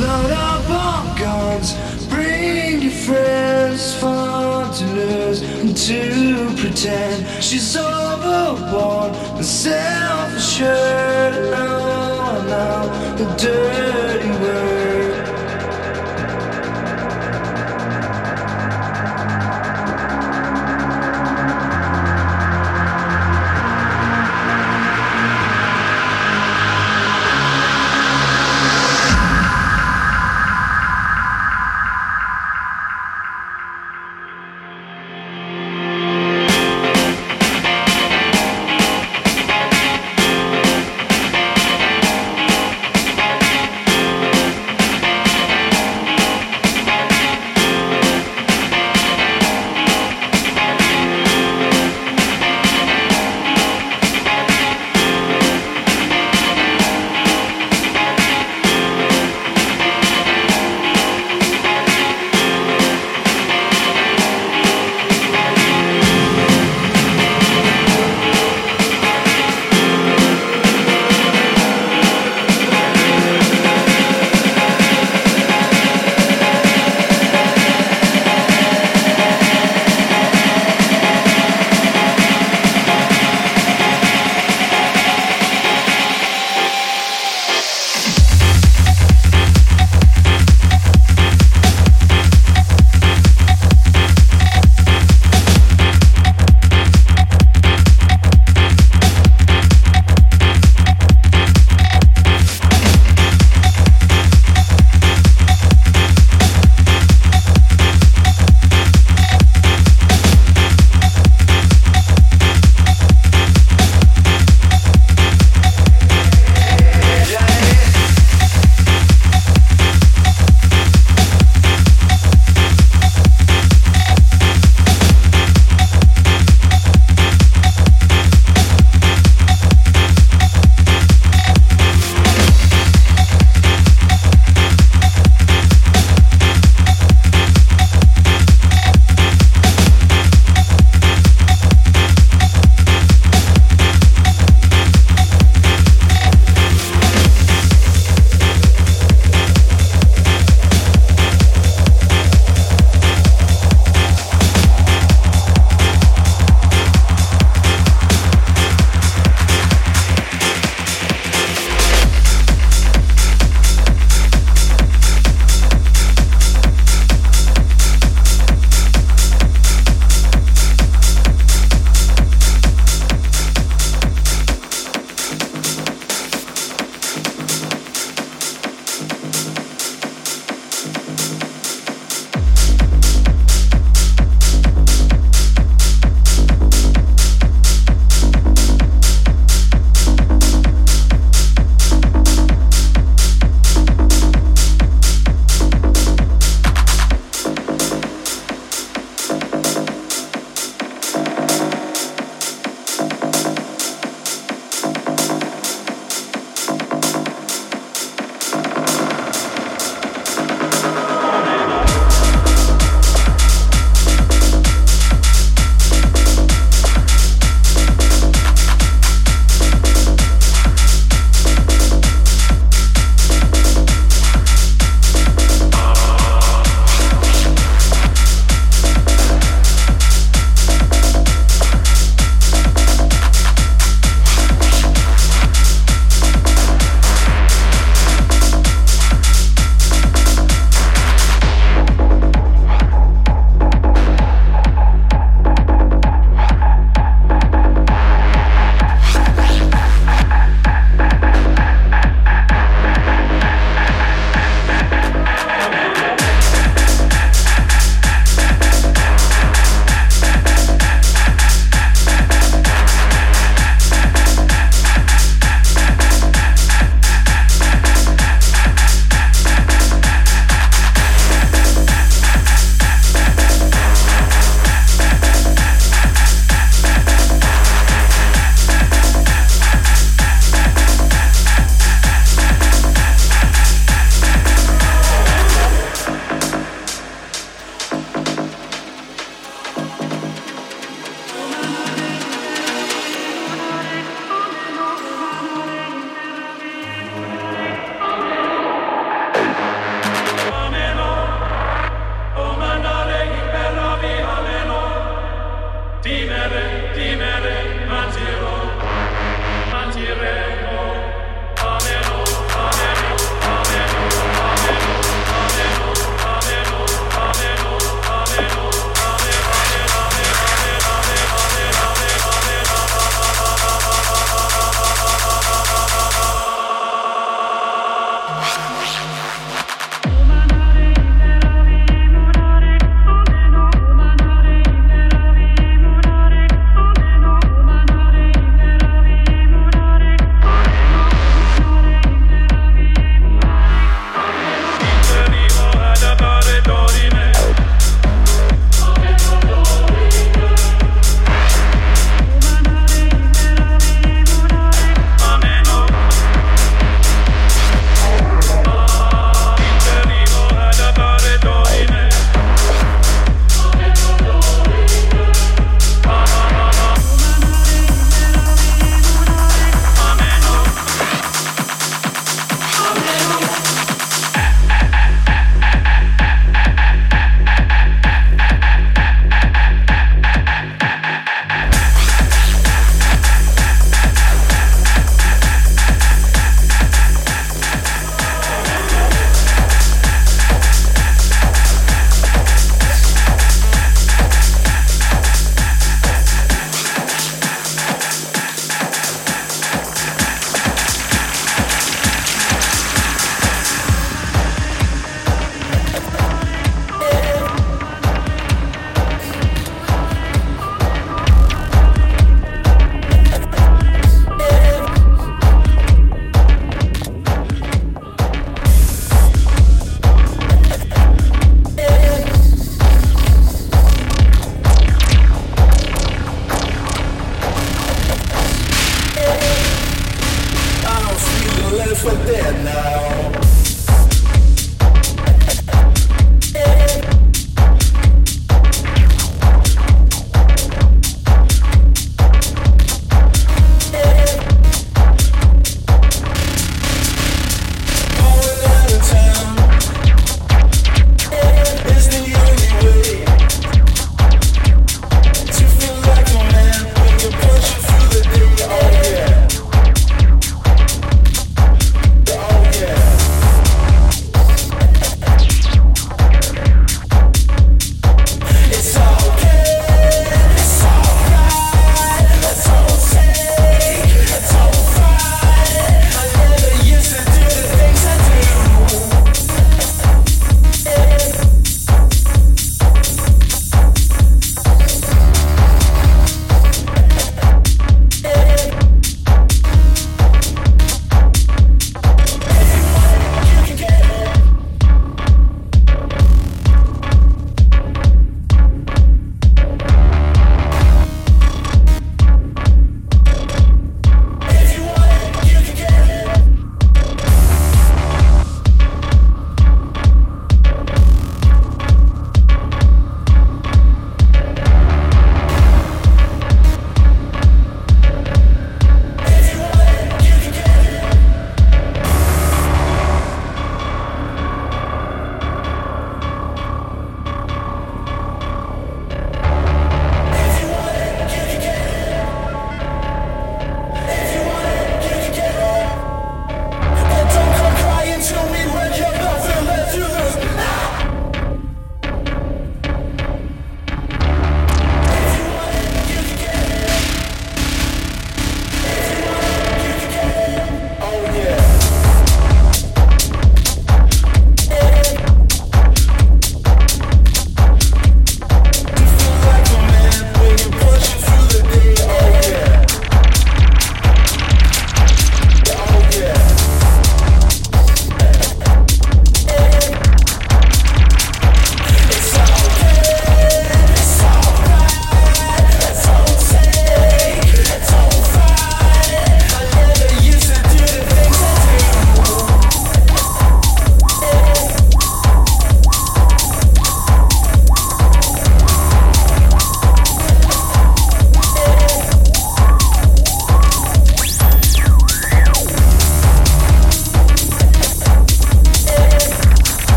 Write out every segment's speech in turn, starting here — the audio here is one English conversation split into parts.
Load up on guns, bring your friends, fun to lose and to pretend she's overboard and self-assured. Oh, now the dirt.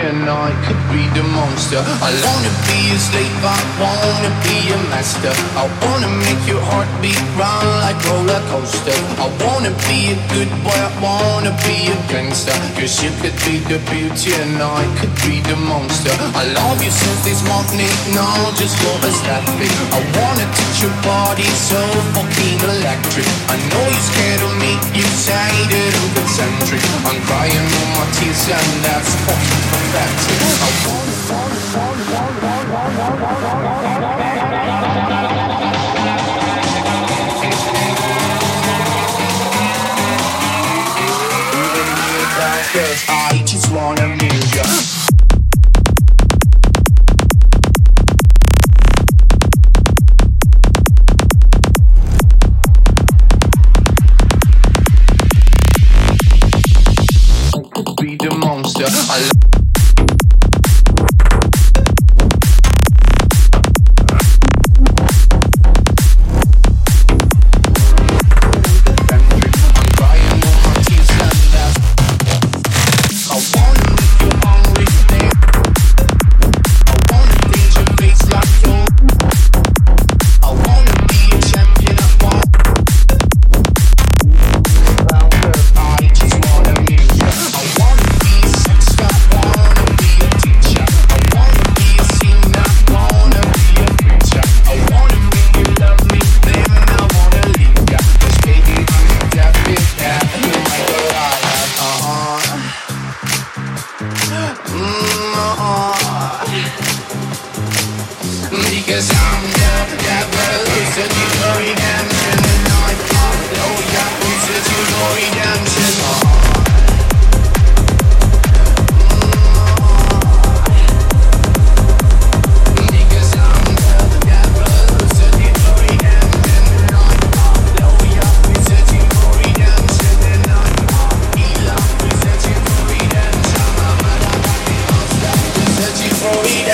And I could be the monster. I wanna be a slave, I wanna be a master. I wanna make your heartbeat run like roller coaster I wanna be a good boy, I wanna be a gangster Cause you could be the beauty and I could be the monster I love you since this morning, no, just that big I wanna touch your body so fucking electric I know you're scared of me, you say that I'm concentric I'm crying all my tears and that's fucking pathetic I wanna Cause morirá.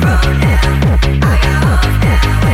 Bro? Now. I got hoes now.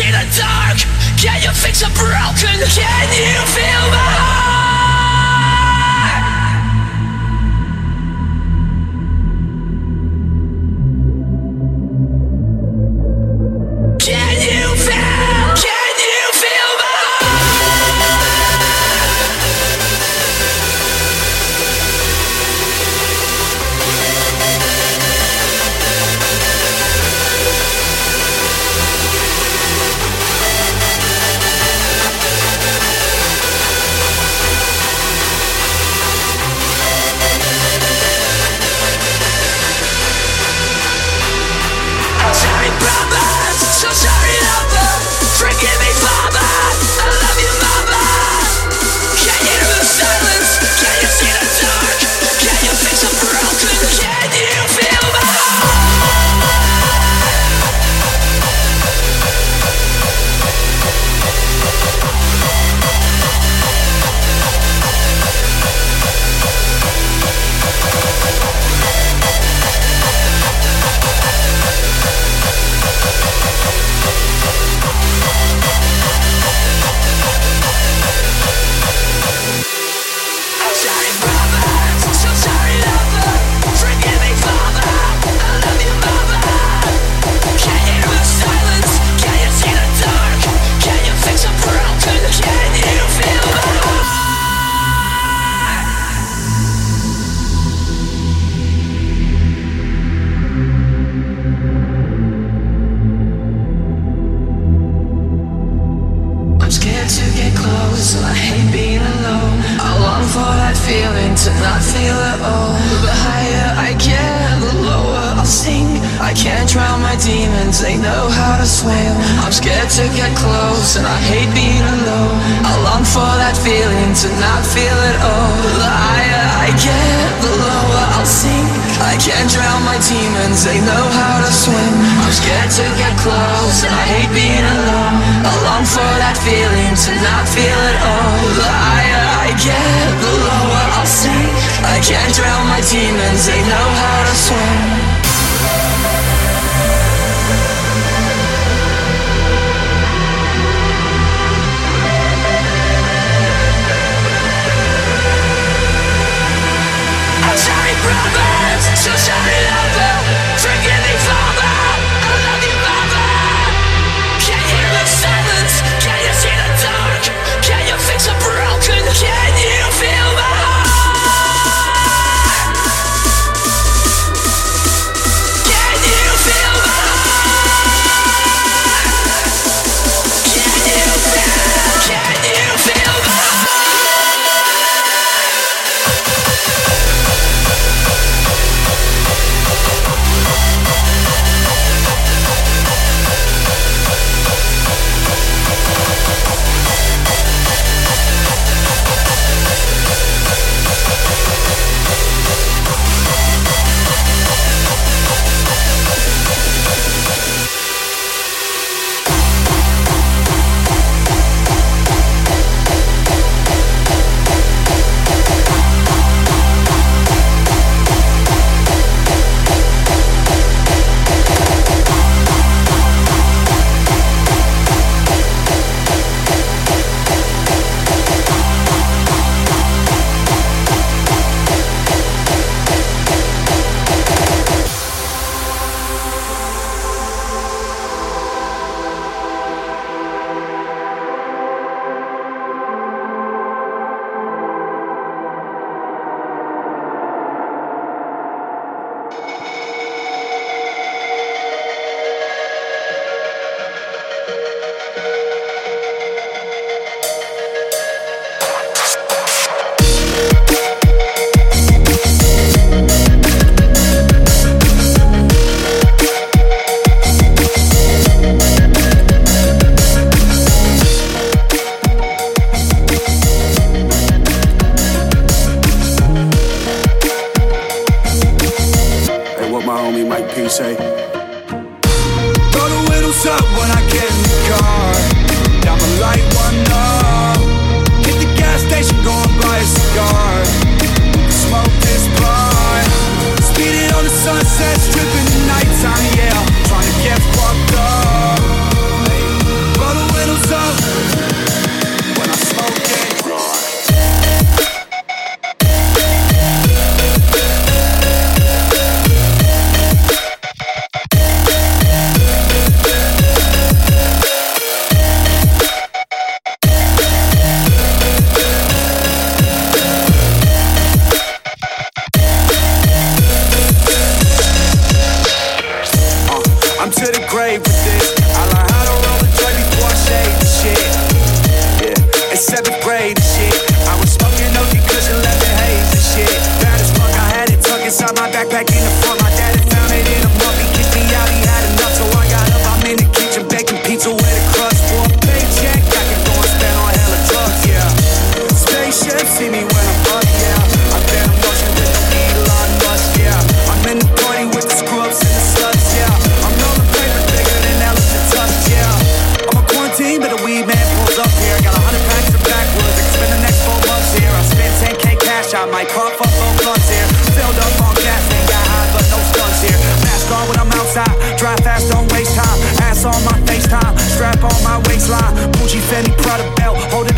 in the dark? Can you fix a broken? Can you feel my heart? drown my demons, they know how to swim. I'm scared to get close and I hate being alone. I long for that feeling to not feel at all. The higher I get, the lower I'll sink. I can't drown my demons, they know how to swim. I'm scared to get close and I hate being alone. I long for that feeling to not feel at all. The higher I get, the lower I'll sink. I can't drown my demons, they know how to swim.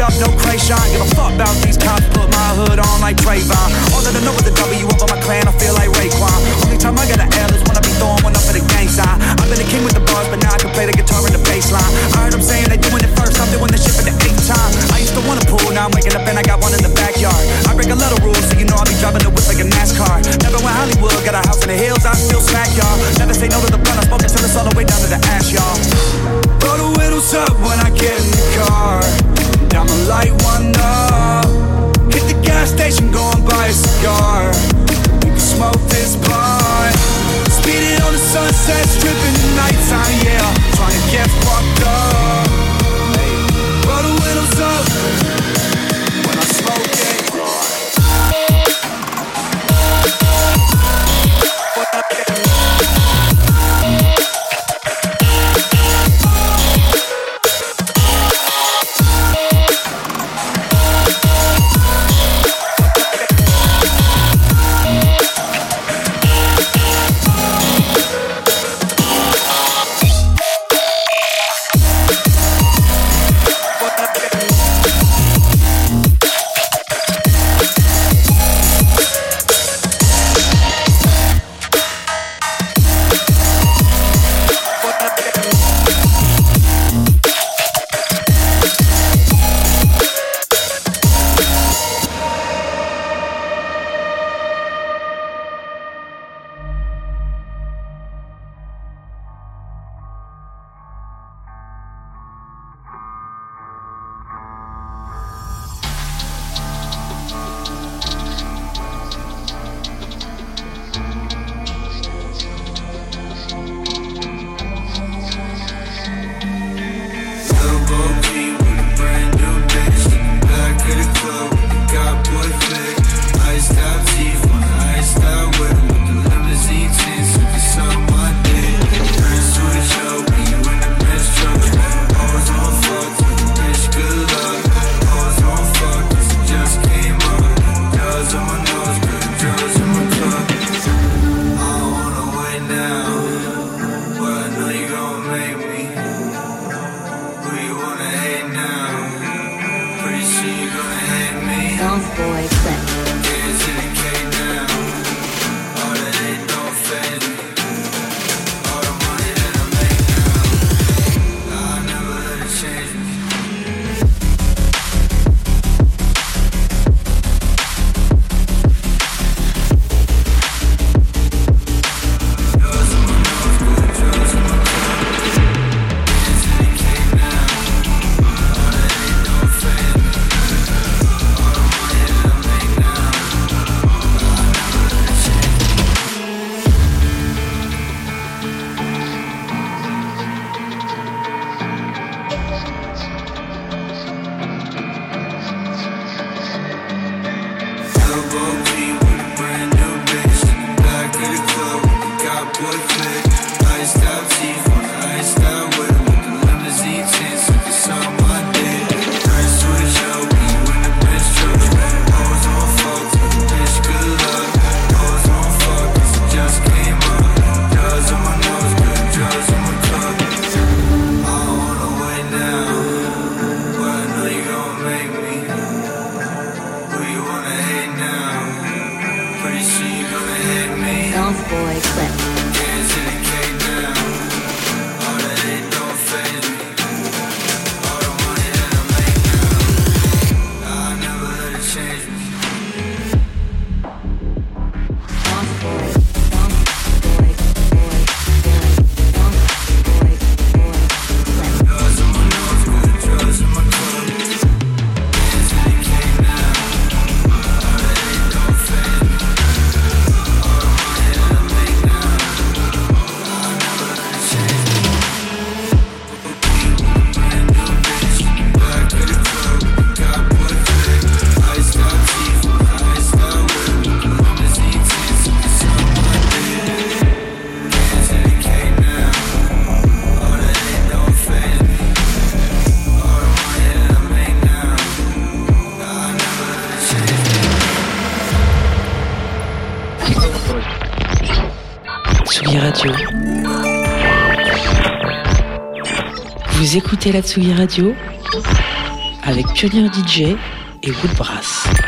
Up, no cray shine. Give a fuck about these cops. Put my hood on like Trayvon. All that I know is the W up on my clan. I feel like Raekwon. Only time I got an L is when I be throwing one up for the gang sign. I've been a king with the bars, but now I can play the guitar and the bass line. I heard them saying they doing it first. I'm doing the shit for the eighth time. I used to wanna pool, now I'm waking up and I got one in the backyard. I break a lot of rules, so you know I be driving the whip like a NASCAR. Never went Hollywood, got a house in the hills, I still smack y'all. Never say no to the blunt, I smoke until it's all the way down to the ash, y'all. Roll the windows up when I get in the car. I'ma light one up. Hit the gas station, go and buy a cigar. We can smoke this blunt. Speed it on the sunset strip in the nighttime, yeah. Trying to get fucked up. Roll the windows up Boogie. Tsugi Radio avec Pionnier DJ et Woodbrass.